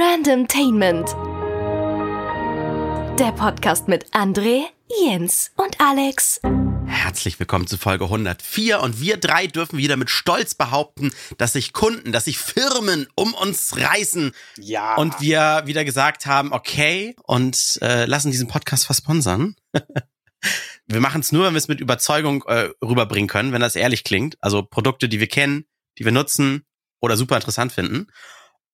Randomtainment. Der Podcast mit André, Jens und Alex. Herzlich willkommen zu Folge 104 und wir drei dürfen wieder mit Stolz behaupten, dass sich Kunden, dass sich Firmen um uns reißen. Ja. Und wir wieder gesagt haben, okay, und äh, lassen diesen Podcast versponsern. wir machen es nur, wenn wir es mit Überzeugung äh, rüberbringen können, wenn das ehrlich klingt. Also Produkte, die wir kennen, die wir nutzen oder super interessant finden.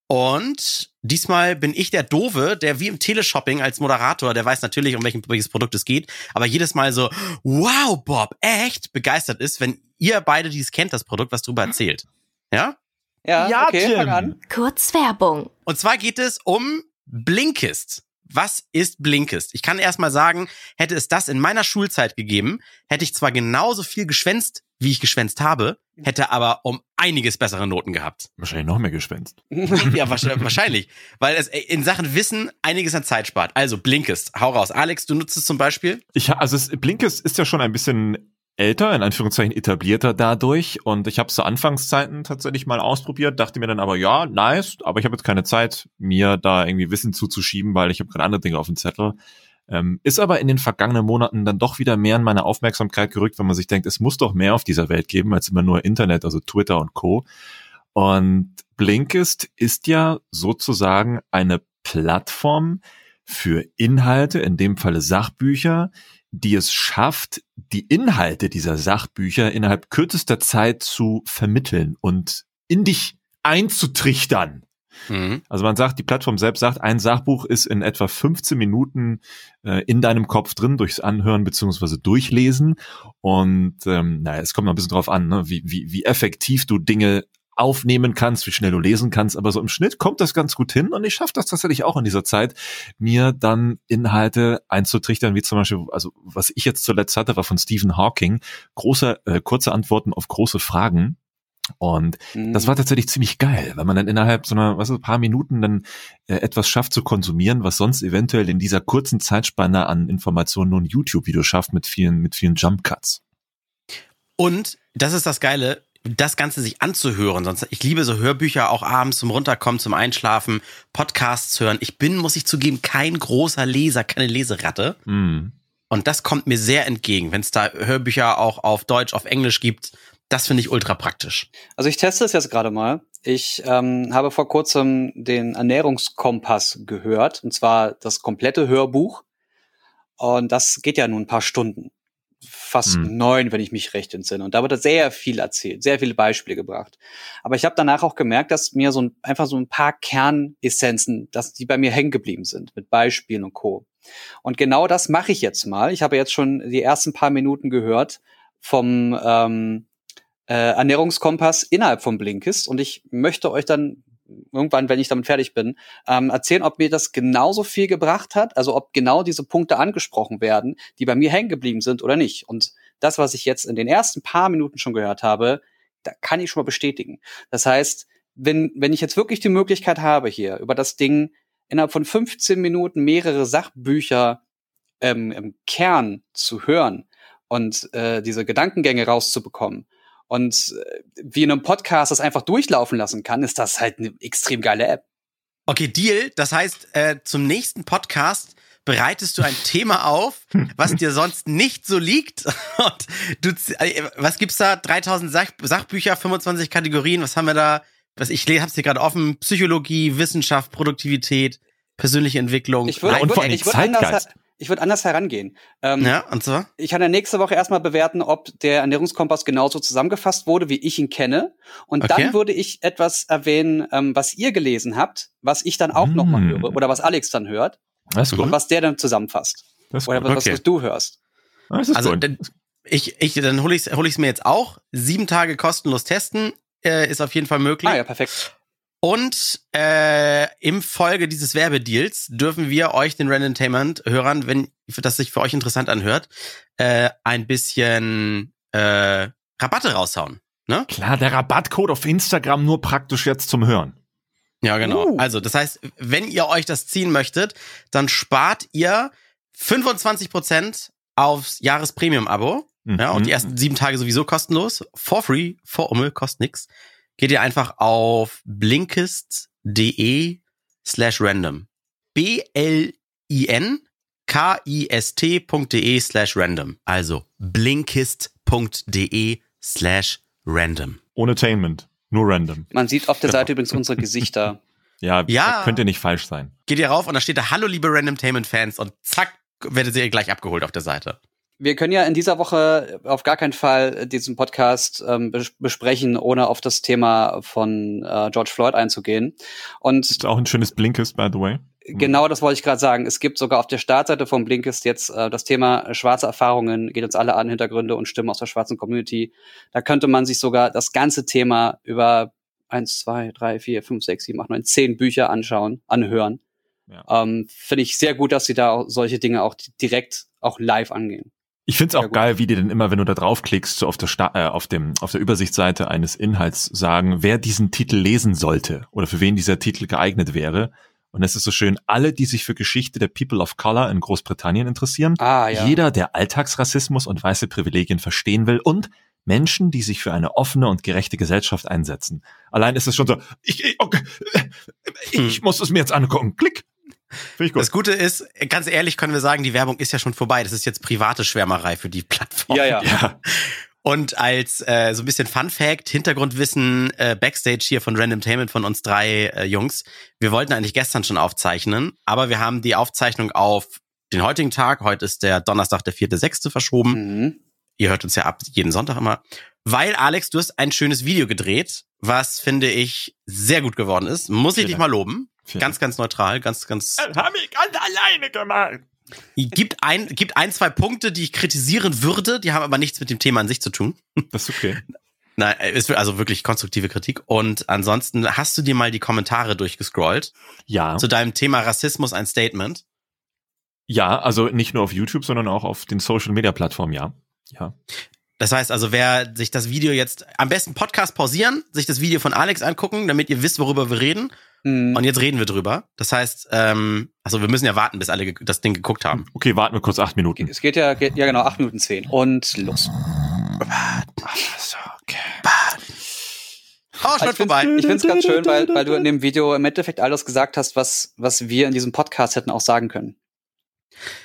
Und diesmal bin ich der Dove, der wie im Teleshopping als Moderator, der weiß natürlich, um welchen, welches Produkt es geht, aber jedes Mal so, wow, Bob, echt begeistert ist, wenn ihr beide, die es kennt, das Produkt, was drüber erzählt. Ja? Ja, Ja, okay, an. Kurz Werbung. Und zwar geht es um Blinkist. Was ist Blinkist? Ich kann erst mal sagen, hätte es das in meiner Schulzeit gegeben, hätte ich zwar genauso viel geschwänzt, wie ich geschwänzt habe, hätte aber um einiges bessere Noten gehabt. Wahrscheinlich noch mehr Gespenst. Ja, wahrscheinlich. Weil es in Sachen Wissen einiges an Zeit spart. Also Blinkist, hau raus. Alex, du nutzt es zum Beispiel? Ich, also es, Blinkist ist ja schon ein bisschen älter, in Anführungszeichen etablierter dadurch. Und ich habe es zu Anfangszeiten tatsächlich mal ausprobiert, dachte mir dann aber, ja, nice, aber ich habe jetzt keine Zeit, mir da irgendwie Wissen zuzuschieben, weil ich habe gerade andere Dinge auf dem Zettel. Ähm, ist aber in den vergangenen Monaten dann doch wieder mehr in meine Aufmerksamkeit gerückt, wenn man sich denkt, es muss doch mehr auf dieser Welt geben als immer nur Internet, also Twitter und Co. Und Blinkist ist ja sozusagen eine Plattform für Inhalte, in dem Falle Sachbücher, die es schafft, die Inhalte dieser Sachbücher innerhalb kürzester Zeit zu vermitteln und in dich einzutrichtern. Mhm. Also man sagt, die Plattform selbst sagt, ein Sachbuch ist in etwa 15 Minuten äh, in deinem Kopf drin durchs Anhören beziehungsweise Durchlesen. Und ähm, naja, es kommt noch ein bisschen drauf an, ne, wie, wie, wie effektiv du Dinge aufnehmen kannst, wie schnell du lesen kannst, aber so im Schnitt kommt das ganz gut hin und ich schaffe das tatsächlich auch in dieser Zeit, mir dann Inhalte einzutrichtern, wie zum Beispiel, also was ich jetzt zuletzt hatte, war von Stephen Hawking, große, äh, kurze Antworten auf große Fragen. Und das war tatsächlich ziemlich geil, weil man dann innerhalb so einer, was ist, paar Minuten dann äh, etwas schafft zu konsumieren, was sonst eventuell in dieser kurzen Zeitspanne an Informationen nur ein YouTube-Video schafft mit vielen, mit vielen Jump Cuts. Und das ist das Geile, das Ganze sich anzuhören. Sonst, ich liebe so Hörbücher auch abends zum Runterkommen, zum Einschlafen, Podcasts hören. Ich bin, muss ich zugeben, kein großer Leser, keine Leseratte. Mm. Und das kommt mir sehr entgegen, wenn es da Hörbücher auch auf Deutsch, auf Englisch gibt. Das finde ich ultra praktisch. Also ich teste es jetzt gerade mal. Ich ähm, habe vor kurzem den Ernährungskompass gehört, und zwar das komplette Hörbuch. Und das geht ja nun ein paar Stunden. Fast Hm. neun, wenn ich mich recht entsinne. Und da wird da sehr viel erzählt, sehr viele Beispiele gebracht. Aber ich habe danach auch gemerkt, dass mir so ein, einfach so ein paar Kernessenzen, dass die bei mir hängen geblieben sind, mit Beispielen und Co. Und genau das mache ich jetzt mal. Ich habe jetzt schon die ersten paar Minuten gehört vom ähm, äh, Ernährungskompass innerhalb von Blinkist und ich möchte euch dann irgendwann, wenn ich damit fertig bin, ähm, erzählen, ob mir das genauso viel gebracht hat, also ob genau diese Punkte angesprochen werden, die bei mir hängen geblieben sind oder nicht. Und das, was ich jetzt in den ersten paar Minuten schon gehört habe, da kann ich schon mal bestätigen. Das heißt, wenn, wenn ich jetzt wirklich die Möglichkeit habe, hier über das Ding innerhalb von 15 Minuten mehrere Sachbücher ähm, im Kern zu hören und äh, diese Gedankengänge rauszubekommen, und äh, wie in einem Podcast das einfach durchlaufen lassen kann, ist das halt eine extrem geile App. Okay, Deal. Das heißt, äh, zum nächsten Podcast bereitest du ein Thema auf, was dir sonst nicht so liegt. Und du, z- äh, was gibt's da? 3000 Sach Sachbücher, 25 Kategorien. Was haben wir da? Was ich le- hab's hier gerade offen. Psychologie, Wissenschaft, Produktivität, persönliche Entwicklung. Ich würde und vor allem ich würd anders, Zeitgeist. Ich würd anders herangehen. Ähm, ja, und so? Ich kann ja nächste Woche erstmal bewerten, ob der Ernährungskompass genauso zusammengefasst wurde, wie ich ihn kenne. Und Okay. dann würde ich etwas erwähnen, ähm, was ihr gelesen habt, was ich dann auch noch mal Mm. höre oder was Alex dann hört Das ist und gut. was der dann zusammenfasst. Das ist Oder gut. was, Okay. was du hörst. Das ist Also gut. dann, ich, ich, dann hole ich es hol ich's mir jetzt auch. Sieben Tage kostenlos testen äh, ist auf jeden Fall möglich. Ah ja, perfekt. Und äh, im Folge dieses Werbedeals dürfen wir euch, den Randomtainment-Hörern, wenn das sich für euch interessant anhört, äh, ein bisschen äh, Rabatte raushauen. Ne? Klar, der Rabattcode auf Instagram nur praktisch jetzt zum Hören. Ja, genau. Uh. Also, das heißt, wenn ihr euch das ziehen möchtet, dann spart ihr 25% aufs Jahrespremium-Abo. Ja, und die Mhm. ersten sieben Tage sowieso kostenlos. For free, for Umme, kostet nix. Geht ihr einfach auf blinkist.de slash random. B-L-I-N K-I-S-T.de slash random. Also blinkist.de slash random. Ohne Tainment. Nur random. Man sieht auf der Seite übrigens unsere Gesichter. Ja, Ja. könnte nicht falsch sein. Geht ihr rauf und da steht da Hallo liebe Randomtainment-Fans und zack, werdet ihr gleich abgeholt auf der Seite. Wir können ja in dieser Woche auf gar keinen Fall diesen Podcast ähm, bes besprechen, ohne auf das Thema von äh, George Floyd einzugehen. Und Ist auch ein schönes Blinkist, by the way. Genau, das wollte ich gerade sagen. Es gibt sogar auf der Startseite von Blinkist jetzt äh, das Thema schwarze Erfahrungen, geht uns alle an, Hintergründe und Stimmen aus der schwarzen Community. Da könnte man sich sogar das ganze Thema über eins, zwei, drei, vier, fünf, sechs, sieben, acht, neun, zehn Bücher anschauen, anhören. Ja. Ähm, Finde ich sehr gut, dass sie da solche Dinge auch direkt auch live angehen. Ich find's auch geil, wie die denn immer, wenn du da draufklickst, so auf der, Sta äh, auf, dem, auf der Übersichtsseite eines Inhalts sagen, wer diesen Titel lesen sollte oder für wen dieser Titel geeignet wäre. Und es ist so schön, alle, die sich für Geschichte der People of Color in Großbritannien interessieren, Ah, ja. jeder, der Alltagsrassismus und weiße Privilegien verstehen will und Menschen, die sich für eine offene und gerechte Gesellschaft einsetzen. Allein ist es schon so, ich, ich, okay, ich muss es mir jetzt angucken. Klick. Finde ich gut. Das Gute ist, ganz ehrlich können wir sagen, die Werbung ist ja schon vorbei. Das ist jetzt private Schwärmerei für die Plattform. Ja, ja. ja. Und als äh, so ein bisschen Fun Fact, Hintergrundwissen äh, Backstage hier von Randomtainment von uns drei äh, Jungs. Wir wollten eigentlich gestern schon aufzeichnen, aber wir haben die Aufzeichnung auf den heutigen Tag, heute ist der Donnerstag, der vierte, sechste verschoben. Mhm. Ihr hört uns ja ab jeden Sonntag immer. Weil, Alex, du hast ein schönes Video gedreht, was, finde ich, sehr gut geworden ist. Muss ich Vielen dich Dank. mal loben. Ganz, ganz neutral, ganz, ganz Haben ich ganz alleine gemacht. Gibt ein, gibt ein, zwei Punkte, die ich kritisieren würde, die haben aber nichts mit dem Thema an sich zu tun. Das ist okay. Nein, ist also wirklich konstruktive Kritik. Und ansonsten hast du dir mal die Kommentare durchgescrollt Ja. zu deinem Thema Rassismus ein Statement. Ja, also nicht nur auf YouTube, sondern auch auf den Social Media Plattformen, ja. Ja. Das heißt also, wer sich das Video jetzt am besten Podcast pausieren, sich das Video von Alex angucken, damit ihr wisst, worüber wir reden. Mhm. Und jetzt reden wir drüber. Das heißt, ähm, also wir müssen ja warten, bis alle das Ding geguckt haben. Okay, warten wir kurz acht Minuten. Es geht ja, geht, ja genau, acht Minuten zehn. Und los. So, okay. Oh, schon vorbei. ich find's ganz schön, weil, weil du in dem Video im Endeffekt alles gesagt hast, was, was wir in diesem Podcast hätten auch sagen können.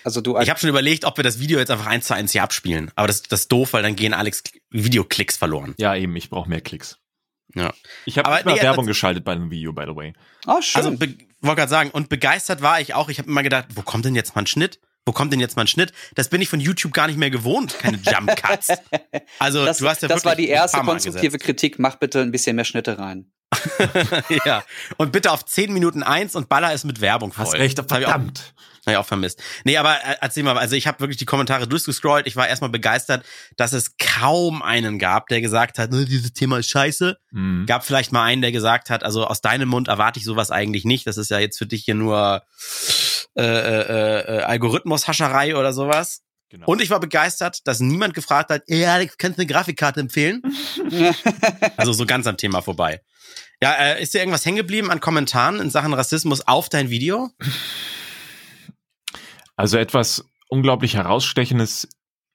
Also du als Ich habe schon überlegt, ob wir das Video jetzt einfach eins zu eins hier abspielen. Aber das, das ist doof, weil dann gehen Alex Videoklicks verloren. Ja, eben, ich brauche mehr Klicks. Ja. Ich habe nicht mal nee, Werbung das- geschaltet bei dem Video, by the way. Oh, schön. Also, wollte gerade sagen, und begeistert war ich auch. Ich habe immer gedacht, wo kommt denn jetzt mal ein Schnitt? Wo kommt denn jetzt mal ein Schnitt? Das bin ich von YouTube gar nicht mehr gewohnt, keine Jump Cuts. Also, das du hast ja das war die erste konstruktive Kritik. Mach bitte ein bisschen mehr Schnitte rein. ja. Und bitte auf 10 Minuten eins und baller es mit Werbung voll. Hast recht, Das hab ich auch- verdammt. Hab ich auch vermisst. Nee, aber äh, erzähl mal, also ich habe wirklich die Kommentare durchgescrollt. Ich war erstmal begeistert, dass es kaum einen gab, der gesagt hat, "Ne, dieses Thema ist scheiße. Mhm. Gab vielleicht mal einen, der gesagt hat, also aus deinem Mund erwarte ich sowas eigentlich nicht. Das ist ja jetzt für dich hier nur äh, äh, äh, Algorithmus-Hascherei oder sowas. Genau. Und ich war begeistert, dass niemand gefragt hat, Alex, kannst du eine Grafikkarte empfehlen? Also so ganz am Thema vorbei. Ja, äh, ist dir irgendwas hängen geblieben an Kommentaren in Sachen Rassismus auf dein Video? Also etwas unglaublich herausstechendes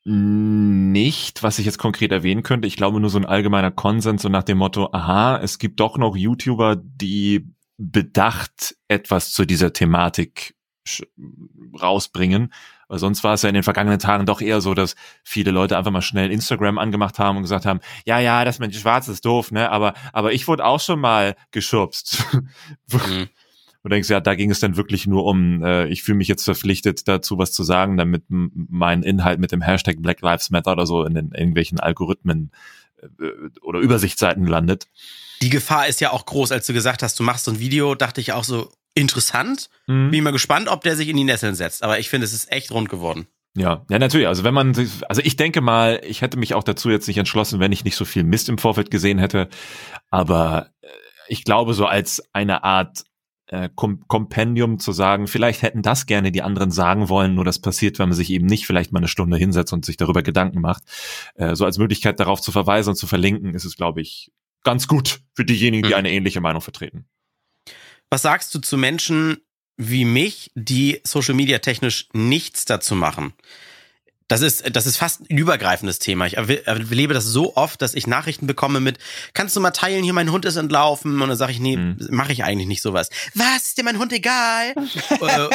nicht, was ich jetzt konkret erwähnen könnte. Ich glaube nur so ein allgemeiner Konsens so nach dem Motto, aha, es gibt doch noch YouTuber, die bedacht etwas zu dieser Thematik rausbringen. Weil sonst war es ja in den vergangenen Tagen doch eher so, dass viele Leute einfach mal schnell Instagram angemacht haben und gesagt haben, ja, ja, das mit Schwarz ist doof, ne? Aber, aber ich wurde auch schon mal geschubst. Mhm. Und denkst, ja, da ging es dann wirklich nur um, äh, ich fühle mich jetzt verpflichtet dazu, was zu sagen, damit mein Inhalt mit dem Hashtag Black Lives Matter oder so in den irgendwelchen Algorithmen äh, oder Übersichtsseiten landet. Die Gefahr ist ja auch groß, als du gesagt hast, du machst so ein Video, dachte ich auch so, interessant. Mhm. Bin mal gespannt, ob der sich in die Nesseln setzt. Aber ich finde, es ist echt rund geworden. Ja, ja, natürlich. Also wenn man, sich- also ich denke mal, ich hätte mich auch dazu jetzt nicht entschlossen, wenn ich nicht so viel Mist im Vorfeld gesehen hätte. Aber äh, ich glaube, so als eine Art äh, Kom Kompendium zu sagen, vielleicht hätten das gerne die anderen sagen wollen, nur das passiert, wenn man sich eben nicht vielleicht mal eine Stunde hinsetzt und sich darüber Gedanken macht. Äh, so als Möglichkeit darauf zu verweisen und zu verlinken, ist es, glaube ich, ganz gut für diejenigen, die Mhm. eine ähnliche Meinung vertreten. Was sagst du zu Menschen wie mich, die Social Media technisch nichts dazu machen? Das ist, das ist fast ein übergreifendes Thema. Ich erlebe das so oft, dass ich Nachrichten bekomme mit, kannst du mal teilen, hier mein Hund ist entlaufen? Und dann sage ich, nee, mhm. mache ich eigentlich nicht sowas. Was? Ist dir mein Hund egal? Äh,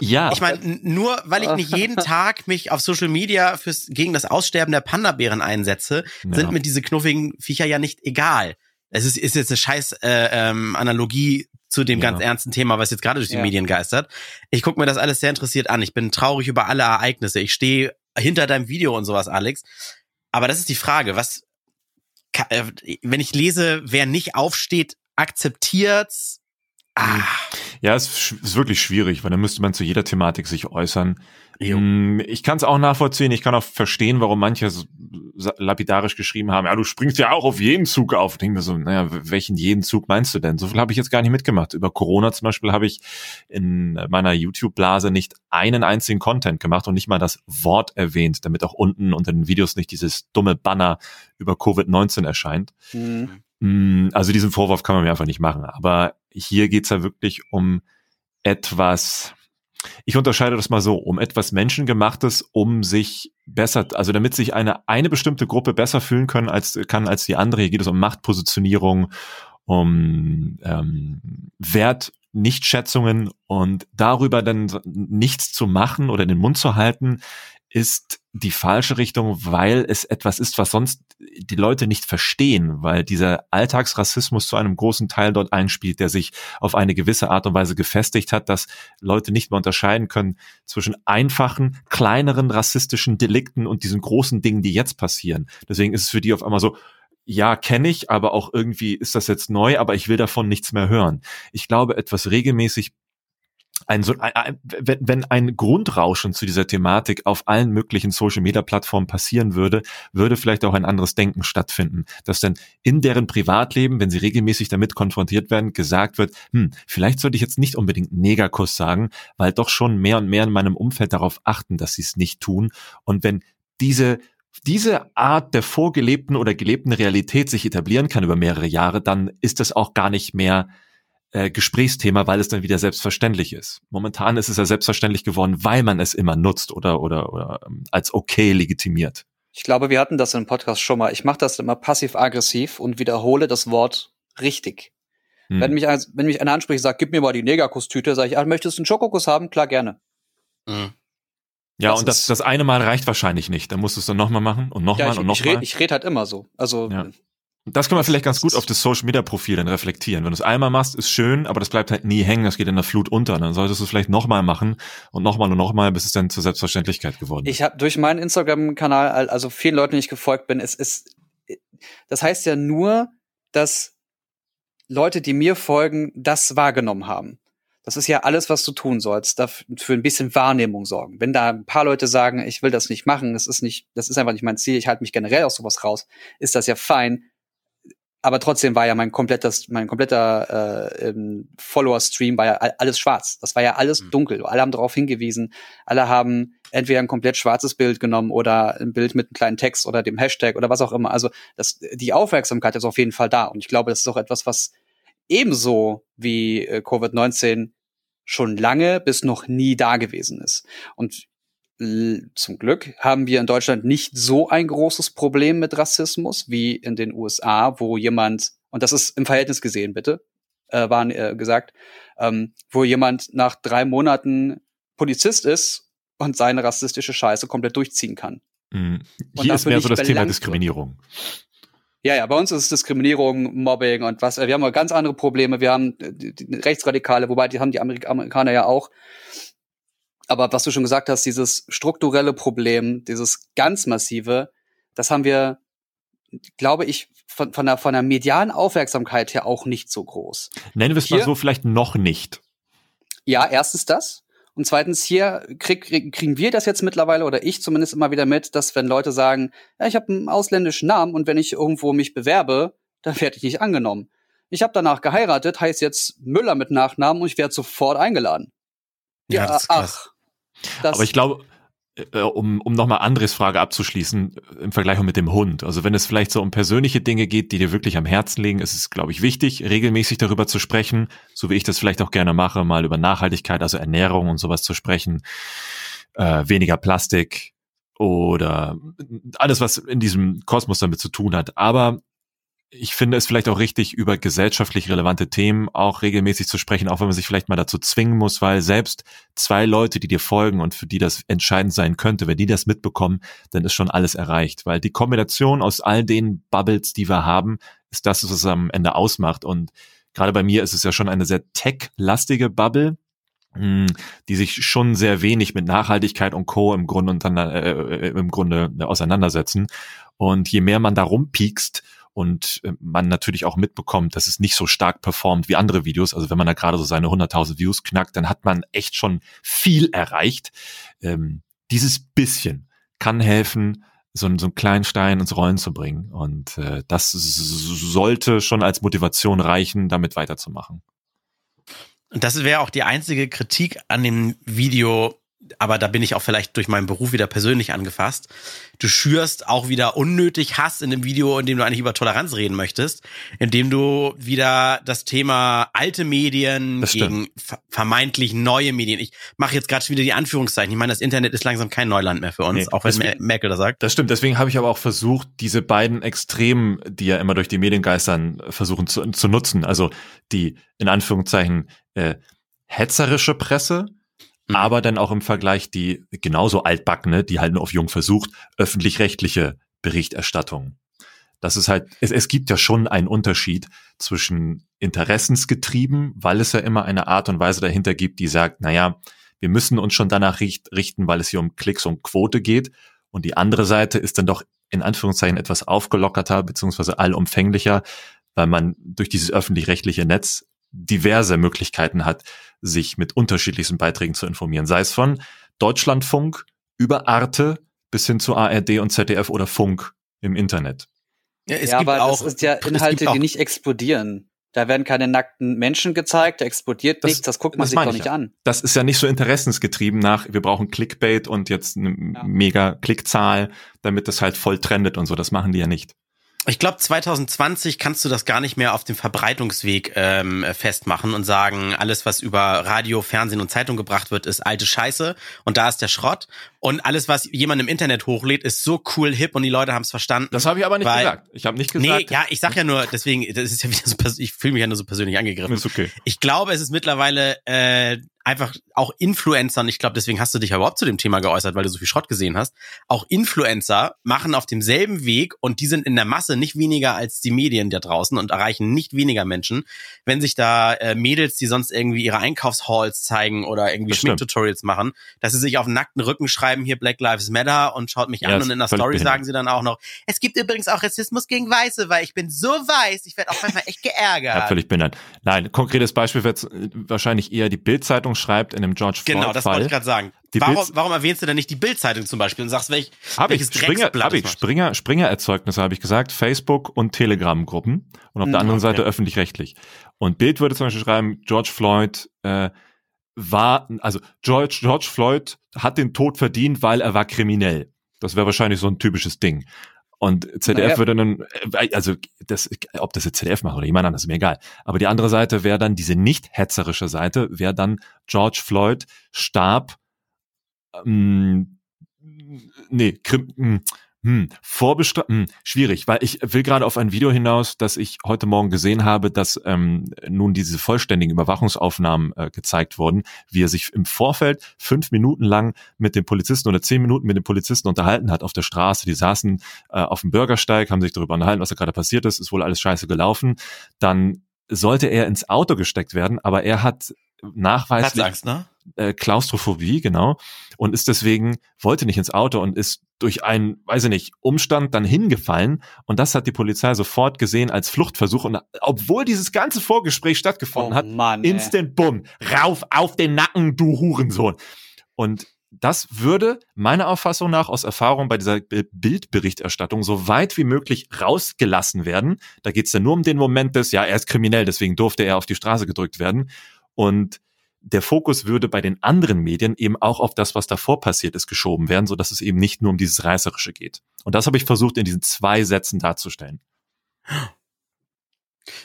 ja. Ich meine, nur weil ich nicht jeden Tag mich auf Social Media fürs, gegen das Aussterben der Panda-Bären einsetze, ja. sind mir diese knuffigen Viecher ja nicht egal. Es ist, ist jetzt eine scheiß äh, ähm, Analogie zu dem ja. ganz ernsten Thema, was jetzt gerade durch die ja. Medien geistert. Ich gucke mir das alles sehr interessiert an. Ich bin traurig über alle Ereignisse. Ich stehe hinter deinem Video und sowas, Alex. Aber das ist die Frage, was, äh, wenn ich lese, wer nicht aufsteht, akzeptiert's. Ah. Ja, es ist wirklich schwierig, weil dann müsste man zu jeder Thematik sich äußern. Jo. Mm, ich kann es auch nachvollziehen. Ich kann auch verstehen, warum manche lapidarisch geschrieben haben, ja, du springst ja auch auf jeden Zug auf. Ich denke mir so, naja, welchen jeden Zug meinst du denn? So viel habe ich jetzt gar nicht mitgemacht. Über Corona zum Beispiel habe ich in meiner YouTube-Blase nicht einen einzigen Content gemacht und nicht mal das Wort erwähnt, damit auch unten unter den Videos nicht dieses dumme Banner über Covid-19 erscheint. Mhm. Mm, also diesen Vorwurf kann man mir einfach nicht machen. Aber hier geht's ja wirklich um etwas, ich unterscheide das mal so, um etwas Menschengemachtes, um sich besser, also damit sich eine, eine bestimmte Gruppe besser fühlen können als, kann als die andere. Hier geht es um Machtpositionierung, um ähm, Wert, Nichtschätzungen und darüber dann nichts zu machen oder den Mund zu halten, ist die falsche Richtung, weil es etwas ist, was sonst die Leute nicht verstehen, weil dieser Alltagsrassismus zu einem großen Teil dort einspielt, der sich auf eine gewisse Art und Weise gefestigt hat, dass Leute nicht mehr unterscheiden können zwischen einfachen, kleineren rassistischen Delikten und diesen großen Dingen, die jetzt passieren. Deswegen ist es für die auf einmal so, ja, kenne ich, aber auch irgendwie ist das jetzt neu, aber ich will davon nichts mehr hören. Ich glaube, etwas regelmäßig ein, ein, wenn ein Grundrauschen zu dieser Thematik auf allen möglichen Social Media Plattformen passieren würde, würde vielleicht auch ein anderes Denken stattfinden, dass dann in deren Privatleben, wenn sie regelmäßig damit konfrontiert werden, gesagt wird, hm, vielleicht sollte ich jetzt nicht unbedingt Negakuss sagen, weil doch schon mehr und mehr in meinem Umfeld darauf achten, dass sie es nicht tun. Und wenn diese diese Art der vorgelebten oder gelebten Realität sich etablieren kann über mehrere Jahre, dann ist das auch gar nicht mehr äh, Gesprächsthema, weil es dann wieder selbstverständlich ist. Momentan ist es ja selbstverständlich geworden, weil man es immer nutzt oder oder oder ähm, als okay legitimiert. Ich glaube, wir hatten das im Podcast schon mal. Ich mache das immer passiv-aggressiv und wiederhole das Wort richtig. Hm. Wenn mich wenn mich einer anspricht, sagt, gib mir mal die Negerkuss-Tüte, sage ich, ah, möchtest du einen Schokokuss haben? Klar, gerne. Hm. Ja, das und das, das eine Mal reicht wahrscheinlich nicht. Dann musst du es dann nochmal machen und nochmal ja, und nochmal. Ich rede ich red halt immer so. Also ja. Das kann man vielleicht ganz gut auf das Social Media Profil dann reflektieren. Wenn du es einmal machst, ist schön, aber das bleibt halt nie hängen, das geht in der Flut unter. Dann solltest du es vielleicht nochmal machen und nochmal und nochmal, bis es dann zur Selbstverständlichkeit geworden ist. Ich habe durch meinen Instagram-Kanal, also vielen Leuten, die ich gefolgt bin, es ist, das heißt ja nur, dass Leute, die mir folgen, das wahrgenommen haben. Das ist ja alles, was du tun sollst, dafür ein bisschen Wahrnehmung sorgen. Wenn da ein paar Leute sagen, ich will das nicht machen, das ist nicht, das ist einfach nicht mein Ziel, ich halte mich generell aus sowas raus, ist das ja fein aber trotzdem war ja mein komplettes, mein kompletter äh, ähm, Follower-Stream war ja alles schwarz. Das war ja alles mhm. dunkel. Alle haben darauf hingewiesen. Alle haben entweder ein komplett schwarzes Bild genommen oder ein Bild mit einem kleinen Text oder dem Hashtag oder was auch immer. Also das, die Aufmerksamkeit ist auf jeden Fall da. Und ich glaube, das ist auch etwas, was ebenso wie äh, Covid-19 schon lange bis noch nie da gewesen ist. Und zum Glück haben wir in Deutschland nicht so ein großes Problem mit Rassismus wie in den USA, wo jemand, und das ist im Verhältnis gesehen, bitte, äh, waren äh, gesagt, ähm, wo jemand nach drei Monaten Polizist ist und seine rassistische Scheiße komplett durchziehen kann. Mhm. Hier ist mehr so das Thema Diskriminierung. Ja, ja, bei uns ist es Diskriminierung, Mobbing und was. Wir haben ganz andere Probleme. Wir haben die, die Rechtsradikale, wobei die haben die Amerikaner ja auch aber was du schon gesagt hast, dieses strukturelle Problem, dieses ganz massive, das haben wir, glaube ich, von, von, der, von der medialen Aufmerksamkeit her auch nicht so groß. Nennen wir es mal so, vielleicht noch nicht. Ja, erstens das. Und zweitens hier krieg, krieg, kriegen wir das jetzt mittlerweile oder ich zumindest immer wieder mit, dass wenn Leute sagen, ja, ich habe einen ausländischen Namen und wenn ich irgendwo mich bewerbe, dann werde ich nicht angenommen. Ich habe danach geheiratet, heißt jetzt Müller mit Nachnamen und ich werde sofort eingeladen. Ja, ja ach, aber ich glaube, äh, um, um nochmal Andres Frage abzuschließen, äh, im Vergleich mit dem Hund. Also wenn es vielleicht so um persönliche Dinge geht, die dir wirklich am Herzen liegen, ist es, glaube ich, wichtig, regelmäßig darüber zu sprechen, so wie ich das vielleicht auch gerne mache, mal über Nachhaltigkeit, also Ernährung und sowas zu sprechen, äh, weniger Plastik, oder alles, was in diesem Kosmos damit zu tun hat. Aber ich finde es vielleicht auch richtig, über gesellschaftlich relevante Themen auch regelmäßig zu sprechen, auch wenn man sich vielleicht mal dazu zwingen muss, weil selbst zwei Leute, die dir folgen und für die das entscheidend sein könnte, wenn die das mitbekommen, dann ist schon alles erreicht. Weil die Kombination aus all den Bubbles, die wir haben, ist das, was es am Ende ausmacht. Und gerade bei mir ist es ja schon eine sehr tech-lastige Bubble, hm, die sich schon sehr wenig mit Nachhaltigkeit und Co. im Grunde, äh, äh, im Grunde auseinandersetzen. Und je mehr man da rumpiekst, und äh, man natürlich auch mitbekommt, dass es nicht so stark performt wie andere Videos. Also wenn man da gerade so seine 100.000 Views knackt, dann hat man echt schon viel erreicht. Ähm, dieses bisschen kann helfen, so, so einen kleinen Stein ins Rollen zu bringen. Und äh, das sollte schon als Motivation reichen, damit weiterzumachen. Und das wäre auch die einzige Kritik an dem Video, aber da bin ich auch vielleicht durch meinen Beruf wieder persönlich angefasst. Du schürst auch wieder unnötig Hass in dem Video, in dem du eigentlich über Toleranz reden möchtest, indem du wieder das Thema alte Medien gegen vermeintlich neue Medien. Ich mache jetzt gerade schon wieder die Anführungszeichen. Ich meine, das Internet ist langsam kein Neuland mehr für uns, nee, auch wenn deswegen, Merkel das sagt. Das stimmt. Deswegen habe ich aber auch versucht, diese beiden Extremen, die ja immer durch die Medien geistern, versuchen zu, zu nutzen. Also die in Anführungszeichen äh, hetzerische Presse Mhm. aber dann auch im Vergleich die genauso altbackene, die halt nur auf jung versucht, öffentlich-rechtliche Berichterstattung. Das ist halt, es, es gibt ja schon einen Unterschied zwischen interessensgetrieben, weil es ja immer eine Art und Weise dahinter gibt, die sagt, naja, wir müssen uns schon danach richten, weil es hier um Klicks und Quote geht. Und die andere Seite ist dann doch in Anführungszeichen etwas aufgelockerter beziehungsweise allumfänglicher, weil man durch dieses öffentlich-rechtliche Netz diverse Möglichkeiten hat, sich mit unterschiedlichsten Beiträgen zu informieren. Sei es von Deutschlandfunk über Arte bis hin zu ARD und ZDF oder Funk im Internet. Ja, es ja, gibt aber auch, das ist ja Inhalte, die nicht explodieren. Da werden keine nackten Menschen gezeigt, da explodiert das, nichts, das guckt man das sich doch nicht ja. an. Das ist ja nicht so interessensgetrieben nach, wir brauchen Clickbait und jetzt eine ja. mega Klickzahl, damit das halt voll trendet und so. Das machen die ja nicht. Ich glaube, 2020 kannst du das gar nicht mehr auf dem Verbreitungsweg ähm, festmachen und sagen, alles, was über Radio, Fernsehen und Zeitung gebracht wird, ist alte Scheiße und da ist der Schrott. Und alles, was jemand im Internet hochlädt, ist so cool, hip und die Leute haben es verstanden. Das habe ich aber nicht weil, gesagt. Ich habe nicht gesagt. Nee, ja, ich sag ja nur, deswegen, das ist ja wieder so, ich fühle mich ja nur so persönlich angegriffen. Ist okay. Ich glaube, es ist mittlerweile äh, einfach auch Influencer, und ich glaube, deswegen hast du dich ja überhaupt zu dem Thema geäußert, weil du so viel Schrott gesehen hast, auch Influencer machen auf demselben Weg und die sind in der Masse nicht weniger als die Medien da draußen und erreichen nicht weniger Menschen, wenn sich da äh, Mädels, die sonst irgendwie ihre Einkaufshalls zeigen oder irgendwie Schminktutorials machen, dass sie sich auf den nackten Rücken schreiben, hier Black Lives Matter und schaut mich ja, an und in der Story behindert. sagen sie dann auch noch, es gibt übrigens auch Rassismus gegen Weiße, weil ich bin so weiß, ich werde auch manchmal echt geärgert. Ja, völlig behindert. Nein, konkretes Beispiel wird wahrscheinlich eher die Bildzeitung schreibt in dem George Floyd Genau, das wollte ich gerade sagen. Warum, warum erwähnst du denn nicht die Bildzeitung zum Beispiel und sagst, welch, hab welches ich, Springer, hab ich, Springer, Springer Erzeugnisse habe ich gesagt, Facebook und Telegram Gruppen und auf mhm, der anderen okay. Seite öffentlich-rechtlich. Und Bild würde zum Beispiel schreiben, George Floyd äh, war, also George, George Floyd hat den Tod verdient, weil er war kriminell. Das wäre wahrscheinlich so ein typisches Ding. Und ZDF naja. würde dann, äh, also das, ob das jetzt ZDF macht oder jemand anderes, ist mir egal. Aber die andere Seite wäre dann, diese nicht hetzerische Seite, wäre dann George Floyd starb, ähm, nee, Krim, hm, hm, Vorbestra hm, schwierig, weil ich will gerade auf ein Video hinaus, das ich heute Morgen gesehen habe, dass ähm, nun diese vollständigen Überwachungsaufnahmen äh, gezeigt wurden, wie er sich im Vorfeld fünf Minuten lang mit dem Polizisten oder zehn Minuten mit dem Polizisten unterhalten hat auf der Straße. Die saßen äh, auf dem Bürgersteig, haben sich darüber unterhalten, was da gerade passiert ist, ist wohl alles scheiße gelaufen. Dann sollte er ins Auto gesteckt werden, aber er hat nachweislich Platzangst, ne? äh, Klaustrophobie, genau, und ist deswegen, wollte nicht ins Auto und ist durch einen, weiß ich nicht, Umstand dann hingefallen und das hat die Polizei sofort gesehen als Fluchtversuch und obwohl dieses ganze Vorgespräch stattgefunden oh, hat, Mann, instant bumm, rauf auf den Nacken, du Hurensohn. Und das würde meiner Auffassung nach aus Erfahrung bei dieser Bildberichterstattung so weit wie möglich rausgelassen werden. Da geht es dann nur um den Moment des, ja, er ist kriminell, deswegen durfte er auf die Straße gedrückt werden. Und der Fokus würde bei den anderen Medien eben auch auf das, was davor passiert ist, geschoben werden, so dass es eben nicht nur um dieses Reißerische geht. Und das habe ich versucht in diesen zwei Sätzen darzustellen.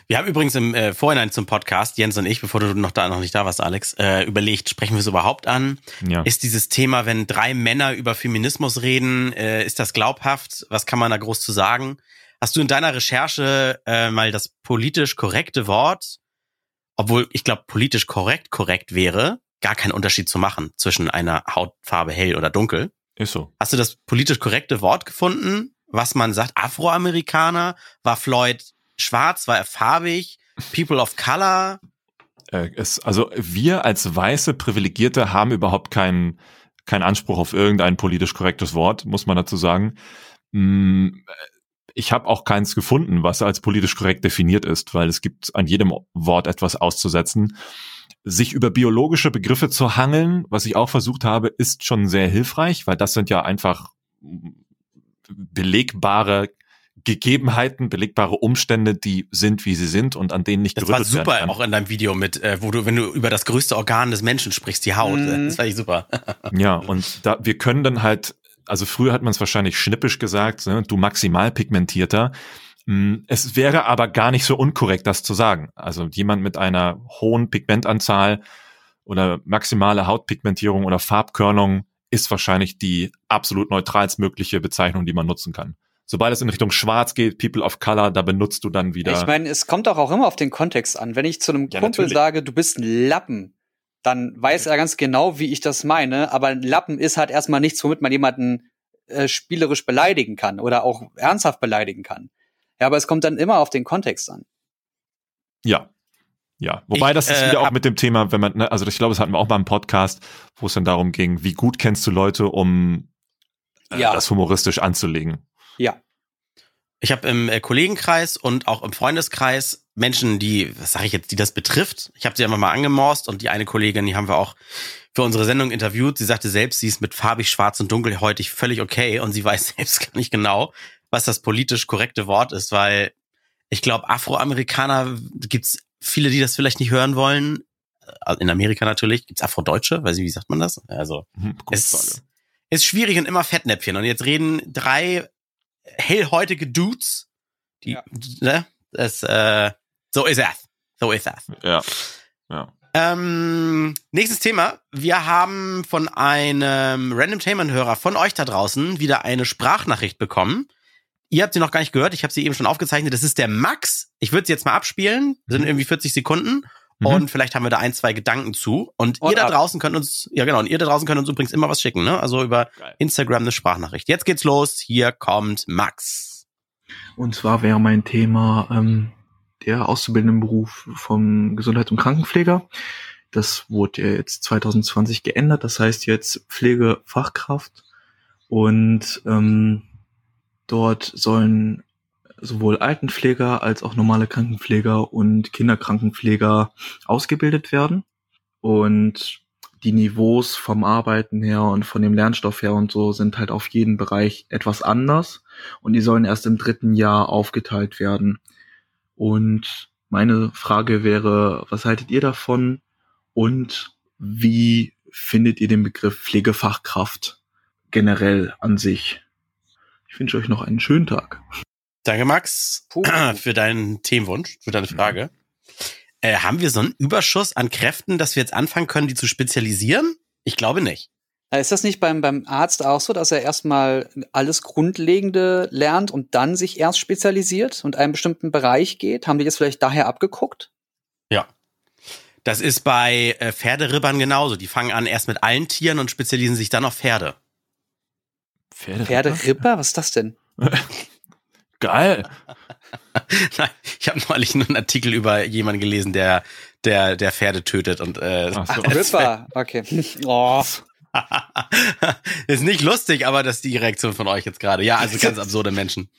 Wir haben übrigens im äh, Vorhinein zum Podcast, Jens und ich, bevor du noch da noch nicht da warst, Alex, äh, überlegt, sprechen wir es überhaupt an? Ja. Ist dieses Thema, wenn drei Männer über Feminismus reden, äh, ist das glaubhaft? Was kann man da groß zu sagen? Hast du in deiner Recherche äh, mal das politisch korrekte Wort, obwohl ich glaube, politisch korrekt korrekt wäre, gar keinen Unterschied zu machen zwischen einer Hautfarbe hell oder dunkel? Ist so. Hast du das politisch korrekte Wort gefunden, was man sagt? Afroamerikaner? War Floyd schwarz? War er farbig? People of Color? Äh, es, also wir als weiße Privilegierte haben überhaupt keinen keinen Anspruch auf irgendein politisch korrektes Wort, muss man dazu sagen. Mm, Ich habe auch keins gefunden, was als politisch korrekt definiert ist, weil es gibt an jedem Wort etwas auszusetzen. Sich über biologische Begriffe zu hangeln, was ich auch versucht habe, ist schon sehr hilfreich, weil das sind ja einfach belegbare Gegebenheiten, belegbare Umstände, die sind, wie sie sind und an denen nicht Das war gerüttelt werden super kann. auch in deinem Video mit, äh, wo du, wenn du über das größte Organ des Menschen sprichst, die Haut. Mhm. Das war ich super. Ja, und da wir können dann halt, also früher hat man es wahrscheinlich schnippisch gesagt, ne, du maximal pigmentierter. Mm, Es wäre aber gar nicht so unkorrekt, das zu sagen. Also jemand mit einer hohen Pigmentanzahl oder maximale Hautpigmentierung oder Farbkörnung ist wahrscheinlich die absolut neutralstmögliche Bezeichnung, die man nutzen kann. Sobald es in Richtung Schwarz geht, People of Color, da benutzt du dann wieder. Ich meine, es kommt doch auch immer auf den Kontext an. Wenn ich zu einem Ja, Kumpel natürlich. sage, du bist ein Lappen, dann weiß er ganz genau, wie ich das meine. Aber ein Lappen ist halt erstmal nichts, womit man jemanden äh, spielerisch beleidigen kann oder auch ernsthaft beleidigen kann. Ja, aber es kommt dann immer auf den Kontext an. Ja. Ja, wobei Ich, das ist äh, wieder auch mit dem Thema, wenn man, ne, also ich glaube, das hatten wir auch mal im Podcast, wo es dann darum ging, wie gut kennst du Leute, um äh, Ja. das humoristisch anzulegen. Ja. Ich habe im äh, Kollegenkreis und auch im Freundeskreis Menschen, die, was sage ich jetzt, die das betrifft. Ich habe sie einfach mal angemorst und die eine Kollegin, die haben wir auch für unsere Sendung interviewt. Sie sagte selbst, sie ist mit farbig, schwarz und dunkelhäutig völlig okay und sie weiß selbst gar nicht genau, was das politisch korrekte Wort ist, weil ich glaube, Afroamerikaner gibt's viele, die das vielleicht nicht hören wollen. Äh, In Amerika natürlich. Gibt's Afrodeutsche? Weiß ich, wie sagt man das? Also Hm, es ist schwierig und immer Fettnäpfchen. Und jetzt reden drei hellhäutige Dudes, die, Ja. ne, das, äh, so ist es. So ist es. Ja. Ja. Ähm, nächstes Thema. Wir haben von einem Random Tainment-Hörer von euch da draußen wieder eine Sprachnachricht bekommen. Ihr habt sie noch gar nicht gehört. Ich habe sie eben schon aufgezeichnet. Das ist der Max. Ich würde sie jetzt mal abspielen. Das sind irgendwie 40 Sekunden. Mhm. Und vielleicht haben wir da ein, zwei Gedanken zu. Und, Und ihr da ab. draußen könnt uns, ja genau, und ihr da draußen könnt uns übrigens immer was schicken, ne? Also über Geil. Instagram eine Sprachnachricht. Jetzt geht's los. Hier kommt Max. Und zwar wäre mein Thema ähm, der Auszubildendenberuf vom Gesundheits- und Krankenpfleger. Das wurde ja jetzt 2020 geändert. Das heißt jetzt Pflegefachkraft. Und ähm, dort sollen sowohl Altenpfleger als auch normale Krankenpfleger und Kinderkrankenpfleger ausgebildet werden. Und die Niveaus vom Arbeiten her und von dem Lernstoff her und so sind halt auf jeden Bereich etwas anders und die sollen erst im dritten Jahr aufgeteilt werden. Und meine Frage wäre, was haltet ihr davon und wie findet ihr den Begriff Pflegefachkraft generell an sich? Ich wünsche euch noch einen schönen Tag. Danke, Max, Puh. für deinen Themenwunsch, für deine Frage. Äh, haben wir so einen Überschuss an Kräften, dass wir jetzt anfangen können, die zu spezialisieren? Ich glaube nicht. Äh, Ist das nicht beim, beim Arzt auch so, dass er erstmal alles Grundlegende lernt und dann sich erst spezialisiert und einen bestimmten Bereich geht? Haben die das vielleicht daher abgeguckt? Das ist bei äh, Pferderibbern genauso. Die fangen an erst mit allen Tieren und spezialisieren sich dann auf Pferde. Pferde Pferderipper? Was ist das denn? Geil. Nein, ich habe neulich einen Artikel über jemanden gelesen, der der der Pferde tötet und äh, Ach so. Ripper, okay. Oh. ist nicht lustig, aber das ist die Reaktion von euch jetzt gerade. Ja, also ganz absurde Menschen.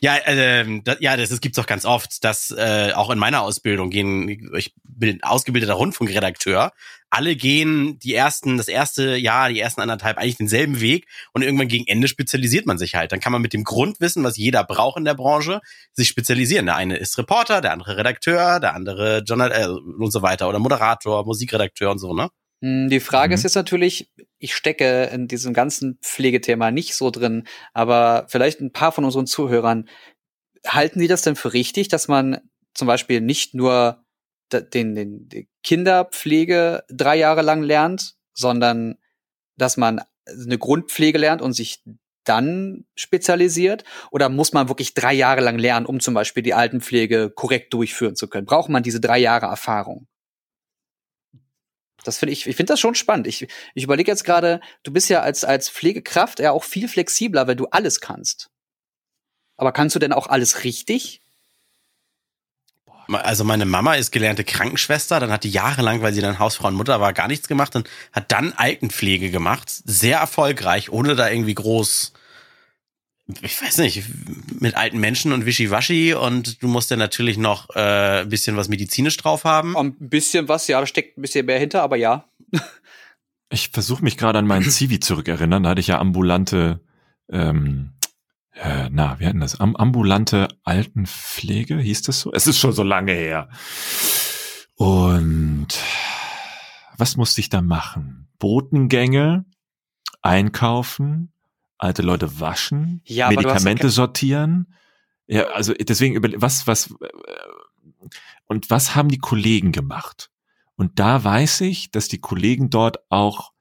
Ja, ähm, das, ja, das, das gibt's doch ganz oft, dass äh, auch in meiner Ausbildung gehen, ich bin ausgebildeter Rundfunkredakteur, alle gehen die ersten, das erste Jahr, die ersten anderthalb eigentlich denselben Weg und irgendwann gegen Ende spezialisiert man sich halt. Dann kann man mit dem Grundwissen, was jeder braucht in der Branche, sich spezialisieren. Der eine ist Reporter, der andere Redakteur, der andere Journal äh, und so weiter oder Moderator, Musikredakteur und so, ne? Hm, Die Frage Mhm. ist jetzt natürlich, ich stecke in diesem ganzen Pflegethema nicht so drin, aber vielleicht ein paar von unseren Zuhörern, halten die das denn für richtig, dass man zum Beispiel nicht nur den, den, Kinderpflege drei Jahre lang lernt, sondern dass man eine Grundpflege lernt und sich dann spezialisiert? Oder muss man wirklich drei Jahre lang lernen, um zum Beispiel die Altenpflege korrekt durchführen zu können? Braucht man diese drei Jahre Erfahrung? Das finde ich, ich finde das schon spannend. Ich, ich überlege jetzt gerade, du bist ja als, als Pflegekraft ja auch viel flexibler, weil du alles kannst. Aber kannst du denn auch alles richtig? Also meine Mama ist gelernte Krankenschwester, dann hat die jahrelang, weil sie dann Hausfrau und Mutter war, gar nichts gemacht und hat dann Altenpflege gemacht, sehr erfolgreich, ohne da irgendwie groß, ich weiß nicht, mit alten Menschen und Wischiwaschi und du musst ja natürlich noch äh, ein bisschen was medizinisch drauf haben. Ein bisschen was, ja, da steckt ein bisschen mehr hinter, aber ja. Ich versuche mich gerade an meinen Zivi zurückerinnern, da hatte ich ja ambulante ähm, äh, na, wir hatten das, Am ambulante Altenpflege, hieß das so? Es ist schon so lange her. Und was musste ich da machen? Botengänge, einkaufen, alte Leute waschen, ja, Medikamente sortieren. Ja, also deswegen über was, was äh, und was haben die Kollegen gemacht? Und da weiß ich, dass die Kollegen dort auch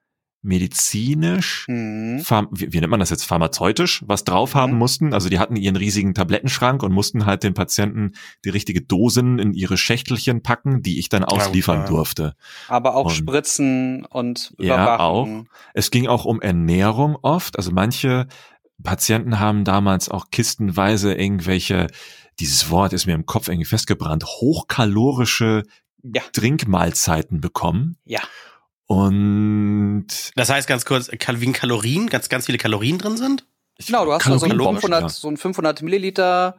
medizinisch, mhm. wie, wie, nennt man das jetzt, pharmazeutisch, was drauf mhm. haben mussten. Also die hatten ihren riesigen Tablettenschrank und mussten halt den Patienten die richtige Dosen in ihre Schächtelchen packen, die ich dann ausliefern ja, durfte. Aber auch und, Spritzen und Überwachen. Ja, auch. Es ging auch um Ernährung oft. Also manche Patienten haben damals auch kistenweise irgendwelche, dieses Wort ist mir im Kopf irgendwie festgebrannt, hochkalorische ja. Trinkmahlzeiten bekommen. Ja. Und das heißt ganz kurz, wie Kalorien, ganz, ganz viele Kalorien drin sind? Genau, du hast so einen 500, so einen 500 Milliliter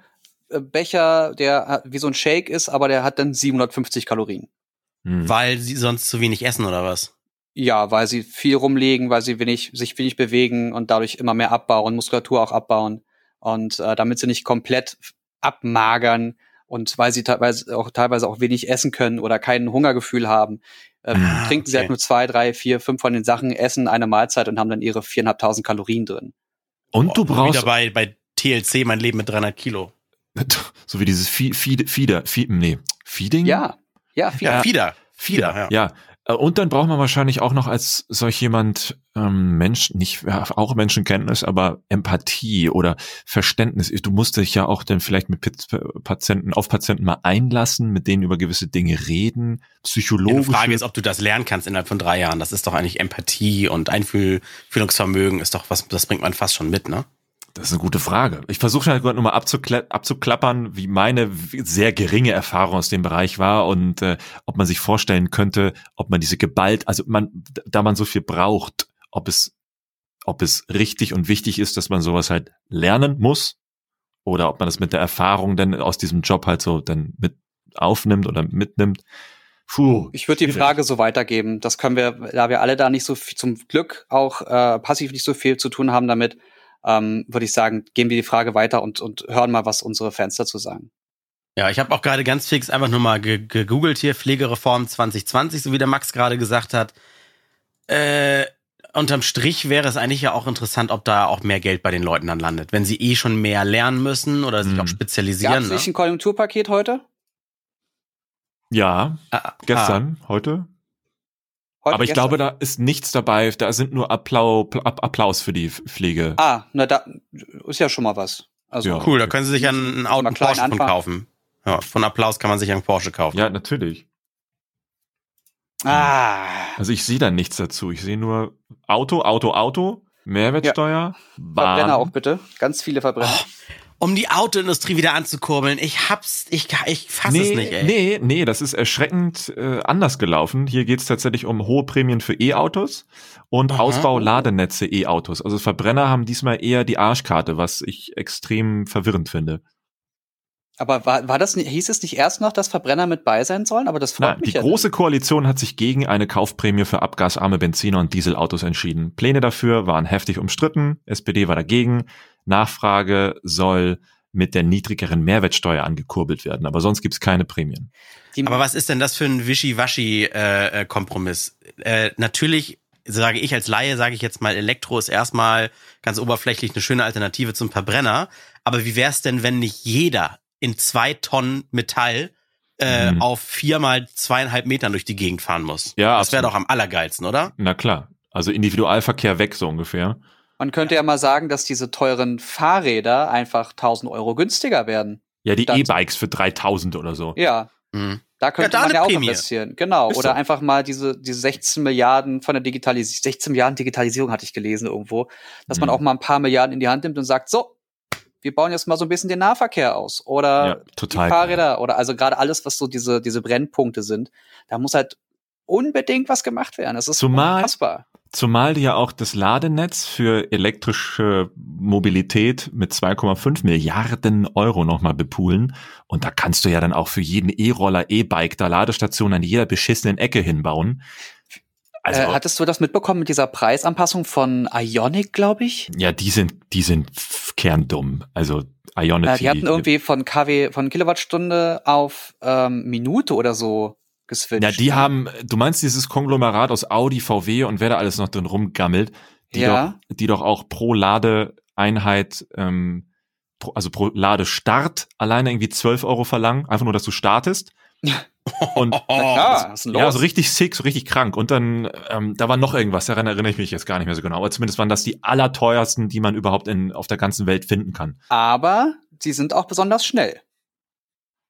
äh, Becher, der wie so ein Shake ist, aber der hat dann 750 Kalorien. Hm. Weil sie sonst zu wenig essen oder was? Ja, weil sie viel rumlegen, weil sie wenig, sich wenig bewegen und dadurch immer mehr abbauen, Muskulatur auch abbauen. Und äh, damit sie nicht komplett abmagern und weil sie teilweise auch, teilweise auch wenig essen können oder kein Hungergefühl haben, ähm, ah, trinken okay. sie halt nur zwei, drei, vier, fünf von den Sachen, essen eine Mahlzeit und haben dann ihre viereinhalbtausend Kalorien drin. Und du brauchst. Wieder bei, bei TLC mein Leben mit 300 Kilo. So wie dieses Feed, Feed, Feeder, Feed, nee, Feeding? Ja, ja, Feeder. Ja, Feeder. Feeder, ja. ja. Äh, und dann braucht man wahrscheinlich auch noch als solch jemand ähm, Mensch, nicht ja, auch Menschenkenntnis, aber Empathie oder Verständnis. Du musst dich ja auch dann vielleicht mit Patienten auf Patienten mal einlassen, mit denen über gewisse Dinge reden, psychologisch. Die Frage ist, ob du das lernen kannst innerhalb von drei Jahren. Das ist doch eigentlich Empathie und Einfühlungsvermögen ist doch was, das bringt man fast schon mit, ne? Das ist eine gute Frage. Ich versuche halt nur mal abzukla abzuklappern, wie meine sehr geringe Erfahrung aus dem Bereich war und äh, ob man sich vorstellen könnte, ob man diese geballt, also man, da man so viel braucht, ob es, ob es richtig und wichtig ist, dass man sowas halt lernen muss oder ob man das mit der Erfahrung dann aus diesem Job halt so dann mit aufnimmt oder mitnimmt. Puh, ich würde die Frage so weitergeben. Das können wir, da wir alle da nicht so viel, zum Glück auch äh, passiv nicht so viel zu tun haben damit, ähm, würde ich sagen, gehen wir die Frage weiter und, und hören mal, was unsere Fans dazu sagen. Ja, ich habe auch gerade ganz fix einfach nur mal gegoogelt hier, Pflegereform 2020, so wie der Max gerade gesagt hat. Äh, unterm Strich wäre es eigentlich ja auch interessant, ob da auch mehr Geld bei den Leuten dann landet, wenn sie eh schon mehr lernen müssen oder sich mhm. auch spezialisieren. Gab es ne? nicht ein Konjunkturpaket heute? Ja, ah, gestern, ah. heute. Heute Aber ich gestern. glaube, da ist nichts dabei. Da sind nur Applaus, Applaus für die Pflege. Ah, na da ist ja schon mal was. Also ja. cool, da können Sie sich einen Auto Porsche von kaufen. Ja, von Applaus kann man sich einen Porsche kaufen. Ja, natürlich. Ah. Also ich sehe da nichts dazu. Ich sehe nur Auto, Auto, Auto, Mehrwertsteuer, ja. Bahn. Verbrenner auch bitte. Ganz viele Verbrenner. Oh um die Autoindustrie wieder anzukurbeln. Ich hab's, ich, ich fass nee, es nicht, ey. Nee, nee, das ist erschreckend äh, anders gelaufen. Hier geht's tatsächlich um hohe Prämien für E-Autos und Aha. Ausbau Ladenetze E-Autos. Also Verbrenner haben diesmal eher die Arschkarte, was ich extrem verwirrend finde. Aber war, war das, hieß es nicht erst noch, dass Verbrenner mit bei sein sollen? Aber das freut Nein, mich Die ja große nicht. Koalition hat sich gegen eine Kaufprämie für abgasarme Benziner und Dieselautos entschieden. Pläne dafür waren heftig umstritten. SPD war dagegen. Nachfrage soll mit der niedrigeren Mehrwertsteuer angekurbelt werden. Aber sonst gibt's keine Prämien. Aber was ist denn das für ein Wischiwaschi-Kompromiss? Äh, äh, natürlich sage ich als Laie, sage ich jetzt mal, Elektro ist erstmal ganz oberflächlich eine schöne Alternative zum Verbrenner. Aber wie wäre es denn, wenn nicht jeder in zwei Tonnen Metall äh, Mhm. auf viermal zweieinhalb Metern durch die Gegend fahren muss. Ja, das wäre doch am allergeilsten, oder? Na klar. Also Individualverkehr weg, so ungefähr. Man könnte ja mal sagen, dass diese teuren Fahrräder einfach 1000 Euro günstiger werden. Ja, die E-Bikes für 3000 oder so. Ja, Mhm. da könnte da man ja auch Prämie. investieren. Genau. Ist Oder so. einfach mal diese, diese 16 Milliarden von der Digitalisierung, 16 Milliarden Digitalisierung hatte ich gelesen irgendwo, dass man Mhm. auch mal ein paar Milliarden in die Hand nimmt und sagt, so, wir bauen jetzt mal so ein bisschen den Nahverkehr aus. Oder Ja, total. die Fahrräder oder also gerade alles, was so diese, diese Brennpunkte sind. Da muss halt unbedingt was gemacht werden. Das ist Zumal- unfassbar. Zumal die ja auch das Ladenetz für elektrische Mobilität mit 2,5 Milliarden Euro nochmal bepoolen. Und da kannst du ja dann auch für jeden E-Roller, E-Bike da Ladestationen an jeder beschissenen Ecke hinbauen. Also, äh, hattest du das mitbekommen mit dieser Preisanpassung von Ionic, glaube ich? ja, die sind, die sind kerndumm. Also, Ionity. Ja, die hatten irgendwie von KW, von Kilowattstunde auf ähm, Minute oder so geswitcht. Ja, die haben, du meinst dieses Konglomerat aus Audi, VW und wer da alles noch drin rumgammelt, die, Ja. doch, die doch auch pro Ladeeinheit, ähm, pro, also pro Ladestart alleine irgendwie 12 Euro verlangen, einfach nur, dass du startest. Und klar, was ja, so richtig sick, so richtig krank. Und dann, ähm, da war noch irgendwas, daran erinnere ich mich jetzt gar nicht mehr so genau. Aber zumindest waren das die allerteuersten, die man überhaupt in, auf der ganzen Welt finden kann. Aber sie sind auch besonders schnell.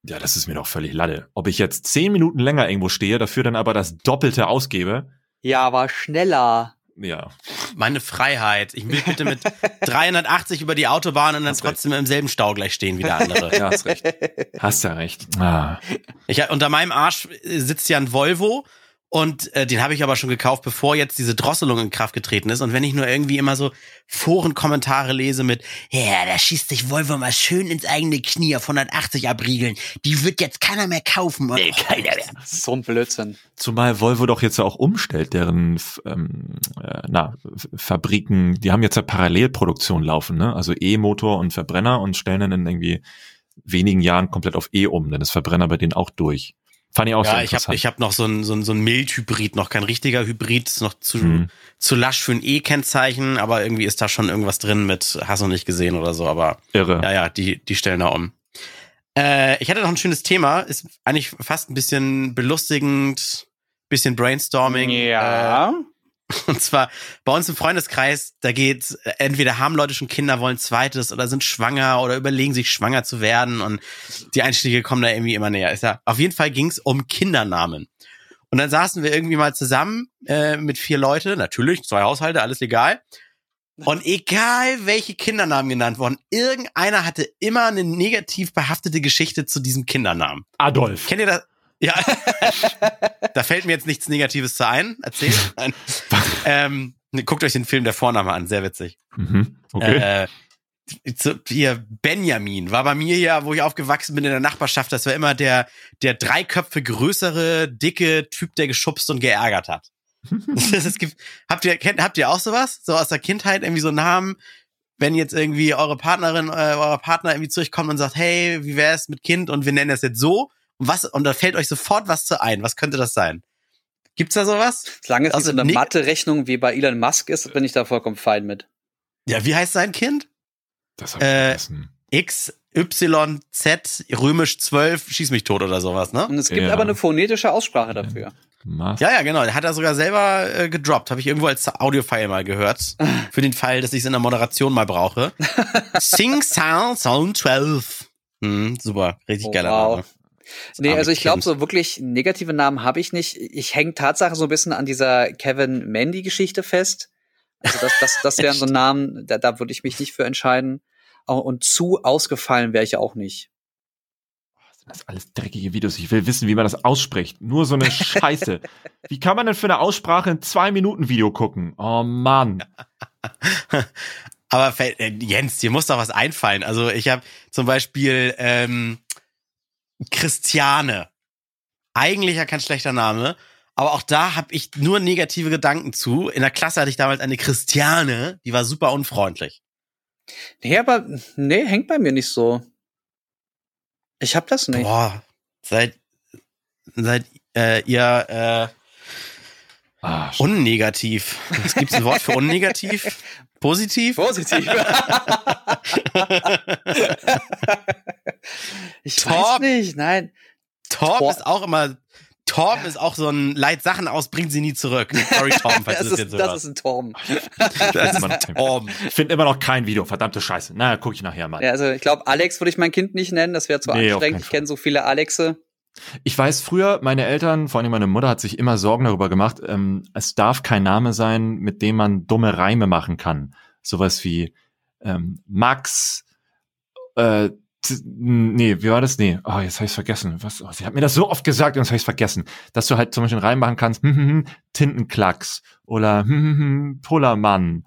Ja, das ist mir doch völlig latte. Ob ich jetzt zehn Minuten länger irgendwo stehe, dafür dann aber das Doppelte ausgebe, Ja, aber schneller. ja. Meine Freiheit. Ich will bitte mit 380 über die Autobahn und dann Hast recht. trotzdem im selben Stau gleich stehen wie der andere. Ja, hast recht. Hast ja recht. Ah. Ich, unter meinem Arsch sitzt ja ein Volvo und äh, den habe ich aber schon gekauft, bevor jetzt diese Drosselung in Kraft getreten ist. Und wenn ich nur irgendwie immer so Forenkommentare lese mit, ja, da schießt sich Volvo mal schön ins eigene Knie auf 180 abriegeln. Die wird jetzt keiner mehr kaufen. Nee, keiner mehr. So ein Blödsinn. Zumal Volvo doch jetzt auch umstellt, deren ähm, äh, na, Fabriken, die haben jetzt ja Parallelproduktion laufen, ne? Also E-Motor und Verbrenner und stellen dann in irgendwie wenigen Jahren komplett auf E um, dann ist Verbrenner bei denen auch durch. Fand ich auch sehr Ja, ich habe ich hab noch so ein, so ein, so ein Mild-Hybrid, noch kein richtiger Hybrid, ist noch zu, Mhm. zu lasch für ein E-Kennzeichen, aber irgendwie ist da schon irgendwas drin mit, hast du nicht gesehen oder so, aber Irre. Ja, ja, die, die stellen da um. Äh, ich hatte noch ein schönes Thema, ist eigentlich fast ein bisschen belustigend, bisschen Brainstorming. Ja. Äh, und zwar bei uns im Freundeskreis, da geht entweder haben Leute schon Kinder, wollen zweites oder sind schwanger oder überlegen sich schwanger zu werden und die Einstiege kommen da irgendwie immer näher. Ist ja, auf jeden Fall ging es um Kindernamen. Und dann saßen wir irgendwie mal zusammen äh, mit vier Leute, natürlich, zwei Haushalte, alles legal. Und egal, welche Kindernamen genannt wurden, irgendeiner hatte immer eine negativ behaftete Geschichte zu diesem Kindernamen. Adolf. Kennt ihr das? Ja. da fällt mir jetzt nichts Negatives zu ein. Erzähl. Ähm, ne, guckt euch den Film Der Vorname an, sehr witzig. Mhm. Okay. Äh, zu, hier, Benjamin war bei mir ja, wo ich aufgewachsen bin in der Nachbarschaft, das war immer der, der drei Köpfe größere, dicke Typ, der geschubst und geärgert hat. es gibt, habt ihr, kennt, habt ihr auch sowas? So aus der Kindheit irgendwie so Namen, wenn jetzt irgendwie eure Partnerin, äh, euer Partner irgendwie zu euch kommt und sagt, hey, wie wär's mit Kind und wir nennen das jetzt so was, und da fällt euch sofort was zu ein. Was könnte das sein? Gibt's da sowas? Solange es nicht Also so eine Mathe-Rechnung wie bei Elon Musk ist, bin ich da vollkommen fein mit. Ja, wie heißt sein Kind? das hab ich äh, vergessen. X, Y, Z, römisch 12, schieß mich tot oder sowas, ne? Und es gibt Ja. aber eine phonetische Aussprache dafür. Mas- Ja, ja, genau. Der hat er sogar selber äh, gedroppt. Habe ich irgendwo als Audiofile mal gehört. Für den Fall, dass ich es in der Moderation mal brauche. Sing Sound Sound 12. Hm, super, richtig Oh, geiler wow. Name. Nee, also ich glaube, so wirklich negative Namen habe ich nicht. Ich hänge Tatsache so ein bisschen an dieser Kevin Mandy-Geschichte fest. Also das, das, das wären so Namen, da, da würde ich mich nicht für entscheiden. Und zu ausgefallen wäre ich auch nicht. Das sind alles dreckige Videos. Ich will wissen, wie man das ausspricht. Nur so eine Scheiße. Wie kann man denn für eine Aussprache ein Zwei-Minuten-Video gucken? Oh Mann. Aber äh, Jens, dir muss doch was einfallen. Also ich habe zum Beispiel ähm, Christiane. Eigentlich ja kein schlechter Name. Aber auch da habe ich nur negative Gedanken zu. In der Klasse hatte ich damals eine Christiane, die war super unfreundlich. Nee, aber nee, hängt bei mir nicht so. Ich hab das nicht. Boah, seid, seid äh, ihr äh, Ah, unnegativ. Es gibt ein Wort für unnegativ? Positiv? Positiv. ich Top. weiß nicht, nein. Torben Tor- ist auch immer, Torben ist auch so ein Leit Sachen aus, bringt sie nie zurück. Sorry, Torben, falls Das du das ist, jetzt so das ist ein Torben. Das ist noch- Torben. Ich finde immer noch kein Video, verdammte Scheiße. Na, gucke ich nachher mal. Ja, also ich glaube, Alex würde ich mein Kind nicht nennen, das wäre zu Nee, anstrengend. Ich kenne so viele Alexe. Ich weiß früher, meine Eltern, vor allem meine Mutter, hat sich immer Sorgen darüber gemacht, ähm, es darf kein Name sein, mit dem man dumme Reime machen kann. Sowas wie ähm, Max, äh, nee, wie war das? Nee, oh, jetzt habe ich vergessen. Was, oh, sie hat mir das so oft gesagt und jetzt habe ich vergessen. Dass du halt zum Beispiel einen Reim machen kannst, hm, hm, hm, Tintenklacks oder hm, hm, hm, Pullermann.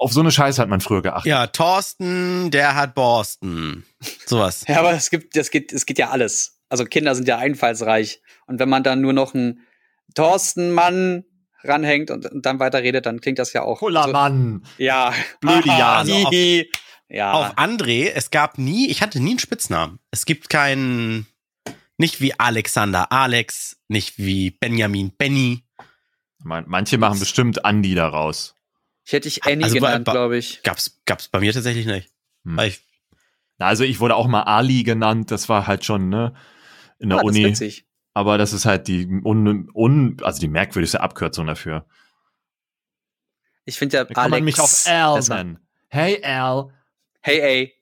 Auf so eine Scheiße hat man früher geachtet. Ja, Thorsten, der hat Borsten. Sowas. Ja, aber es gibt, es geht, es geht ja alles. Also Kinder sind ja einfallsreich. Und wenn man dann nur noch einen Thorsten Mann ranhängt und, und dann weiterredet, dann klingt das ja auch. Pullermann. So, ja. Blöde. Also Hihi. ja. Auf André, es gab nie, ich hatte nie einen Spitznamen. Es gibt keinen, nicht wie Alexander Alex, nicht wie Benjamin Benny. Man- Manche machen bestimmt Andi daraus. Ich hätte dich Annie Also genannt, glaube ich. Gab's, gab's bei mir tatsächlich nicht. Hm. Weil ich, Also ich wurde auch mal Ali genannt, das war halt schon, ne, in der Ah, das Uni. witzig. Aber das ist halt die un, un, also die merkwürdigste Abkürzung dafür. Ich finde ja Da kann Alex man mich auch Al nennen. Hey Al. Hey, ey.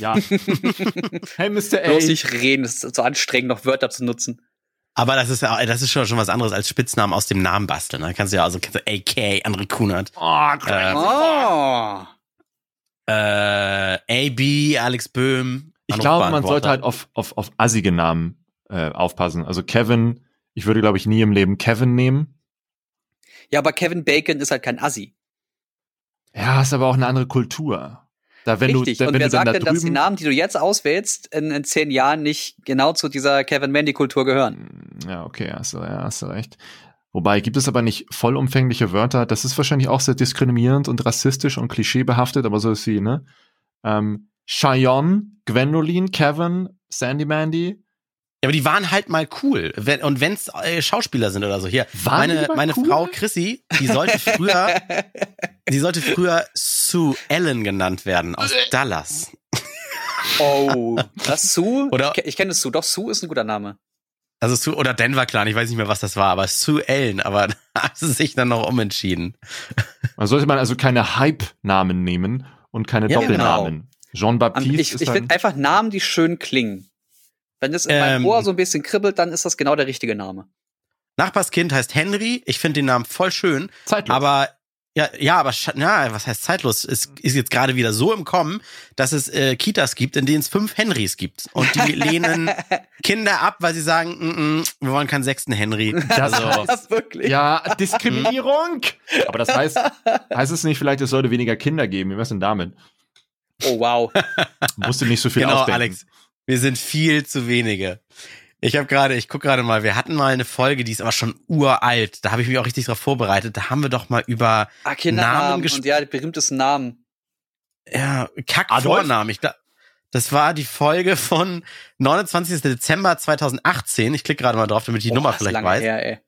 Ja. hey Mr. A. Bloß nicht reden, es ist so anstrengend, noch Wörter zu nutzen. Aber das ist ja, das ist schon, schon was anderes als Spitznamen aus dem Namen basteln. Da kannst du ja also, kennst du AK, André Kunert, Oh, äh, Oh. äh, AB, Alex Böhm. ich glaube, man sollte halt auf, auf, auf assige Namen äh, aufpassen. Also Kevin, ich würde, glaube ich, nie im Leben Kevin nehmen. Ja, aber Kevin Bacon ist halt kein Assi. Ja, ist aber auch eine andere Kultur. Da, wenn Richtig. du, da, Und wenn wer du dann sagt da denn, dass die Namen, die du jetzt auswählst, in, in zehn Jahren nicht genau zu dieser Kevin Mandy-Kultur gehören? Ja, okay, hast du, ja, hast du recht. Wobei, gibt es aber nicht vollumfängliche Wörter, das ist wahrscheinlich auch sehr diskriminierend und rassistisch und klischeebehaftet, aber so ist sie, ne? Ähm, Cheyenne, Gwendolyn, Kevin, Sandy Mandy. Ja, aber die waren halt mal cool. Wenn, und wenn's äh, Schauspieler sind oder so. Hier, Waren die meine, meine cool? Frau Chrissy, die sollte früher, die sollte früher Sue Ellen genannt werden aus Dallas. oh, das Sue? Oder- ich, ich kenne Sue. Doch, Sue ist ein guter Name. Also Sue oder Denver Clan, ich weiß nicht mehr, was das war, aber Sue Ellen, aber da haben sie sich dann noch umentschieden. Man sollte man also keine Hype-Namen nehmen und keine Ja, Doppelnamen. Jean-Baptiste Ich, ich finde einfach Namen, die schön klingen. Wenn es in meinem Ähm. Ohr so ein bisschen kribbelt, dann ist das genau der richtige Name. Nachbarskind heißt Henry, ich finde den Namen voll schön, zeitlos. aber ja, ja, aber na, was heißt zeitlos? Es ist jetzt gerade wieder so im Kommen, dass es äh, Kitas gibt, in denen es fünf Henrys gibt. Und die lehnen Kinder ab, weil sie sagen, mm, mm, wir wollen keinen sechsten Henry. Das Also, das wirklich? ja, Diskriminierung. aber das heißt, heißt es nicht vielleicht, es sollte weniger Kinder geben? Wie wär's denn damit? Oh, wow. Musst du nicht so viel genau, ausdenken. Alex. Wir sind viel zu wenige. Ich habe gerade, ich guck gerade mal, wir hatten mal eine Folge, die ist aber schon uralt. Da habe ich mich auch richtig drauf vorbereitet. Da haben wir doch mal über Ah, Namen gesp- und ja, die berühmtesten Namen. ja? Kack-Vornamen. Ich glaub, das war die Folge von 29. Dezember 2018. Ich klicke gerade mal drauf, damit ich die Oh, Nummer vielleicht weiß. Her, ey.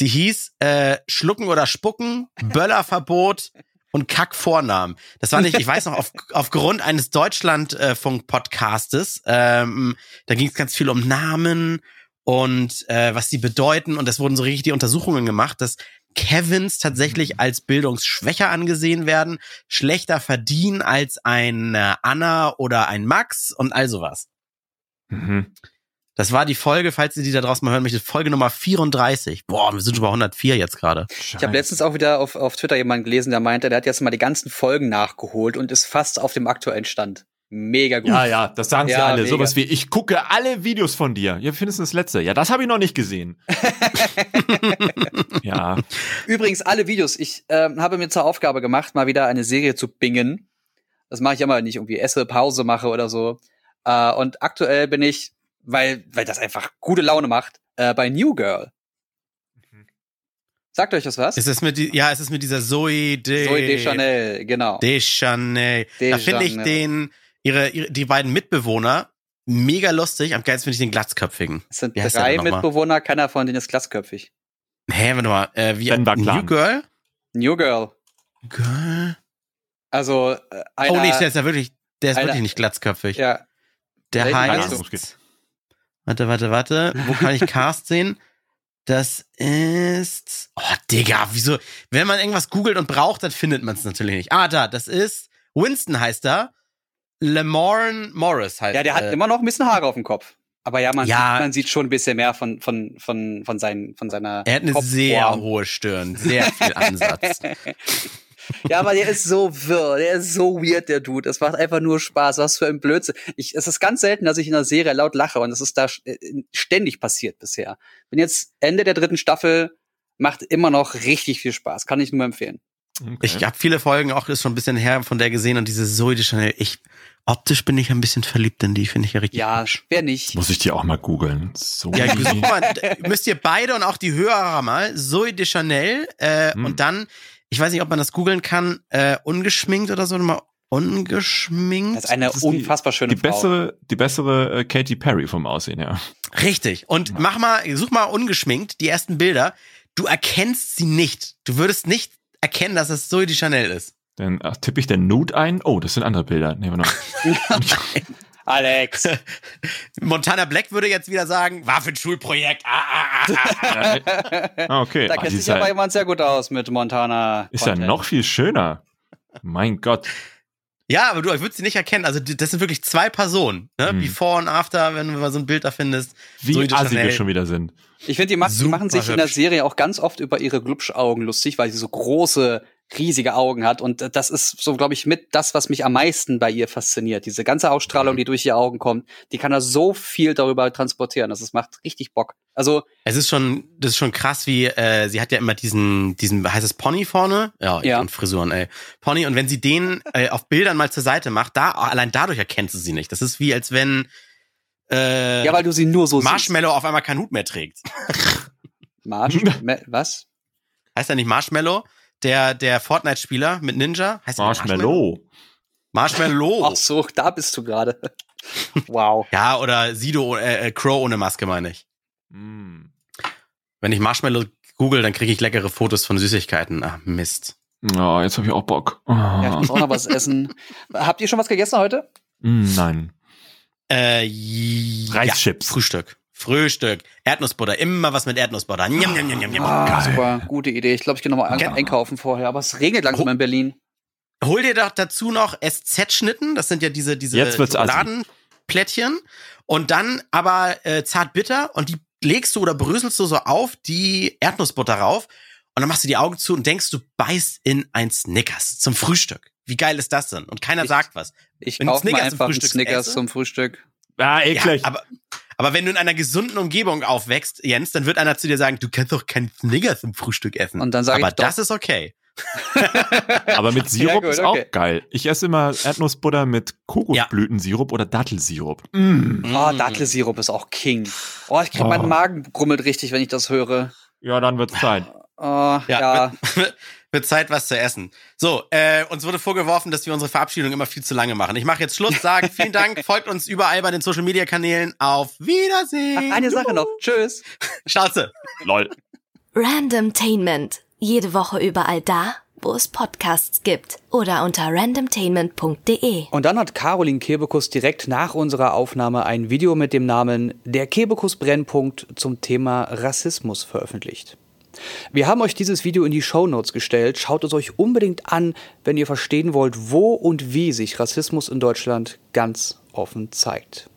Die hieß äh, Schlucken oder Spucken, Böllerverbot und Kack-Vornamen. Das war nicht, ich weiß noch, auf, aufgrund eines Deutschlandfunk-Podcastes, ähm, da ging es ganz viel um Namen und äh, was die bedeuten und es wurden so richtig die Untersuchungen gemacht, dass Kevins tatsächlich als bildungsschwächer angesehen werden, schlechter verdienen als ein äh, Anna oder ein Max und all sowas. Mhm. Das war die Folge, falls ihr die da draußen mal hören möchtet, Folge Nummer 34. Boah, wir sind schon bei 104 jetzt gerade. Ich habe letztens auch wieder auf, auf Twitter jemanden gelesen, der meinte, der hat jetzt mal die ganzen Folgen nachgeholt und ist fast auf dem aktuellen Stand. Mega gut. Ja, ja, das sagen sie Ja, alle. mega. Sowas wie, ich gucke alle Videos von dir. Ja, wie findest du das letzte? Ja, das habe ich noch nicht gesehen. ja. Übrigens, alle Videos. Ich ähm, habe mir zur Aufgabe gemacht, mal wieder eine Serie zu bingen. Das mache ich immer, wenn ich irgendwie esse, Pause mache oder so. Äh, und aktuell bin ich, weil, weil das einfach gute Laune macht, äh, bei New Girl. Sagt euch das was? Ist es mit die, ja, es ist mit dieser Zoe de, Zoe Deschanel, genau. Deschanel. Da finde ich den, ihre, ihre, die beiden Mitbewohner mega lustig. Am geilsten finde ich den Glatzköpfigen. Es sind drei? Mitbewohner, keiner von denen ist glatzköpfig. Hä, warte mal, äh, wie, Clan. New Girl? New Girl. Girl? Also, äh, einer, oh nee, der ist ja wirklich, der ist einer- wirklich nicht glatzköpfig. ja, der heißt? Warte, warte, warte. Wo kann ich Cast sehen? Das ist. Oh, Digga, wieso? Wenn man irgendwas googelt und braucht, dann findet man es natürlich nicht. Ah, da, das ist. Winston heißt er. Lamorne Morris heißt Ja, der hat äh, immer noch ein bisschen Haare auf dem Kopf. Aber ja, man, Ja. Sieht, man sieht schon ein bisschen mehr von, von, von, von, seinen, von seiner Er hat eine Kopfform. sehr hohe Stirn, sehr viel Ansatz. Ja, aber der ist so wirr, der ist so weird, der Dude. Das macht einfach nur Spaß. Was für ein Blödsinn. Ich, es ist ganz selten, dass ich in einer Serie laut lache und das ist da äh, ständig passiert bisher. Bin jetzt Ende der dritten Staffel, macht immer noch richtig viel Spaß. Kann ich nur empfehlen. Okay. Ich habe viele Folgen auch ist schon ein bisschen her von der gesehen und diese Zoe de Chanel. Ich optisch bin ich ein bisschen verliebt in die, finde ich ja richtig. Ja, hübsch. wer nicht? Muss ich die auch mal googeln. So. Ja, mal, müsst ihr beide und auch die Hörer mal Zoe de Chanel äh, Hm. und dann, ich weiß nicht, ob man das googeln kann, äh, ungeschminkt oder so, mal ungeschminkt. Das ist eine Das ist die- unfassbar schöne die Frau. bessere, die bessere äh, Katy Perry vom Aussehen, ja. Richtig. Und mach mal, such mal ungeschminkt die ersten Bilder. Du erkennst sie nicht. Du würdest nicht erkennen, dass es Zoe de Chanel ist. Dann ach, tippe ich den Nude ein. Oh, das sind andere Bilder. Nehmen wir noch. Alex. Montana Black würde jetzt wieder sagen, war für ein Schulprojekt. Ah, ah, ah, ah. Ah, okay. Da Ah, kennt sich ja, jemand sehr gut aus mit Montana. ist ja noch viel schöner. Mein Gott. Ja, aber du würdest sie nicht erkennen. Also das sind wirklich zwei Personen. Ne? Hm. Before und After, wenn du mal so ein Bild da findest. Wie de assi wir schon wieder sind. Ich finde, die, die machen sich in der hübsch. Serie auch ganz oft über ihre Glubschaugen lustig, weil sie so große, riesige Augen hat. Und äh, das ist so, glaube ich, mit das, was mich am meisten bei ihr fasziniert. Diese ganze Ausstrahlung, die durch ihre Augen kommt, die kann da so viel darüber transportieren. Das ist, macht richtig Bock. Also, Es ist schon, das ist schon krass, wie äh, sie hat ja immer diesen, diesen, heißt es Pony vorne? Ja, Ja. und Frisuren, ey. Pony. Und wenn sie den äh, auf Bildern mal zur Seite macht, da allein dadurch erkennst du sie nicht. Das ist wie als wenn äh, ja, weil du sie nur so Marshmallow auf einmal keinen Hut mehr trägt. siehst. Marsh Me- was? Heißt er nicht Marshmallow? Der, der Fortnite-Spieler mit Ninja? Heißt Marshmallow. Marshmallow. Ach so, da bist du gerade. wow. Ja, oder Sido, äh, äh, Crow ohne Maske, meine ich. Mm. Wenn ich Marshmallow google, dann kriege ich leckere Fotos von Süßigkeiten. Ah, Mist. Ja, jetzt habe ich auch Bock. Ja, ich muss auch noch was essen. Habt ihr schon was gegessen heute? Mm, nein. Äh, ja, Reischips. Frühstück. Frühstück. Erdnussbutter. Immer was mit Erdnussbutter. Njam, njam, njam, njam. Ah, super, gute Idee. Ich glaube, ich gehe nochmal Gen- einkaufen vorher. Aber es regnet langsam in Berlin. Hol dir doch dazu noch SZ-Schnitten. Das sind ja diese, diese. Schokoladenplättchen. Und dann aber äh, zartbitter. Und die legst du oder bröselst du so auf die Erdnussbutter rauf. Und dann machst du die Augen zu und denkst, du beißt in ein Snickers zum Frühstück. Wie geil ist das denn? Und keiner Ich- sagt was. Ich kaufe mir Snickers zum einfach Snickers zum Frühstück. Ah, eklig. Ja, aber, aber wenn du in einer gesunden Umgebung aufwächst, Jens, dann wird einer zu dir sagen, du kannst doch keinen Snickers zum Frühstück essen. Und dann sag ich aber das ist okay. Aber mit Sirup Ja, gut, ist okay. auch geil. Ich esse immer Erdnussbutter mit Kokosblütensirup oder Dattelsirup. Mm. Oh, Dattelsirup ist auch King. Oh, ich krieg Oh. meinen Magen grummelt richtig, wenn ich das höre. Ja, dann wird's Zeit. Oh, ja. Ja, Wird, Zeit, was zu essen. So, äh, uns wurde vorgeworfen, dass wir unsere Verabschiedung immer viel zu lange machen. Ich mache jetzt Schluss, sage vielen Dank, folgt uns überall bei den Social Media Kanälen. Auf Wiedersehen. Ach, eine Sache noch. Tschüss. Schnauze. Lol. Randomtainment. Jede Woche überall da, wo es Podcasts gibt. Oder unter randomtainment.de. Und dann hat Caroline Kebekus direkt nach unserer Aufnahme ein Video mit dem Namen Der Kebekus Brennpunkt zum Thema Rassismus veröffentlicht. Wir haben euch dieses Video in die Shownotes gestellt. Schaut es euch unbedingt an, wenn ihr verstehen wollt, wo und wie sich Rassismus in Deutschland ganz offen zeigt.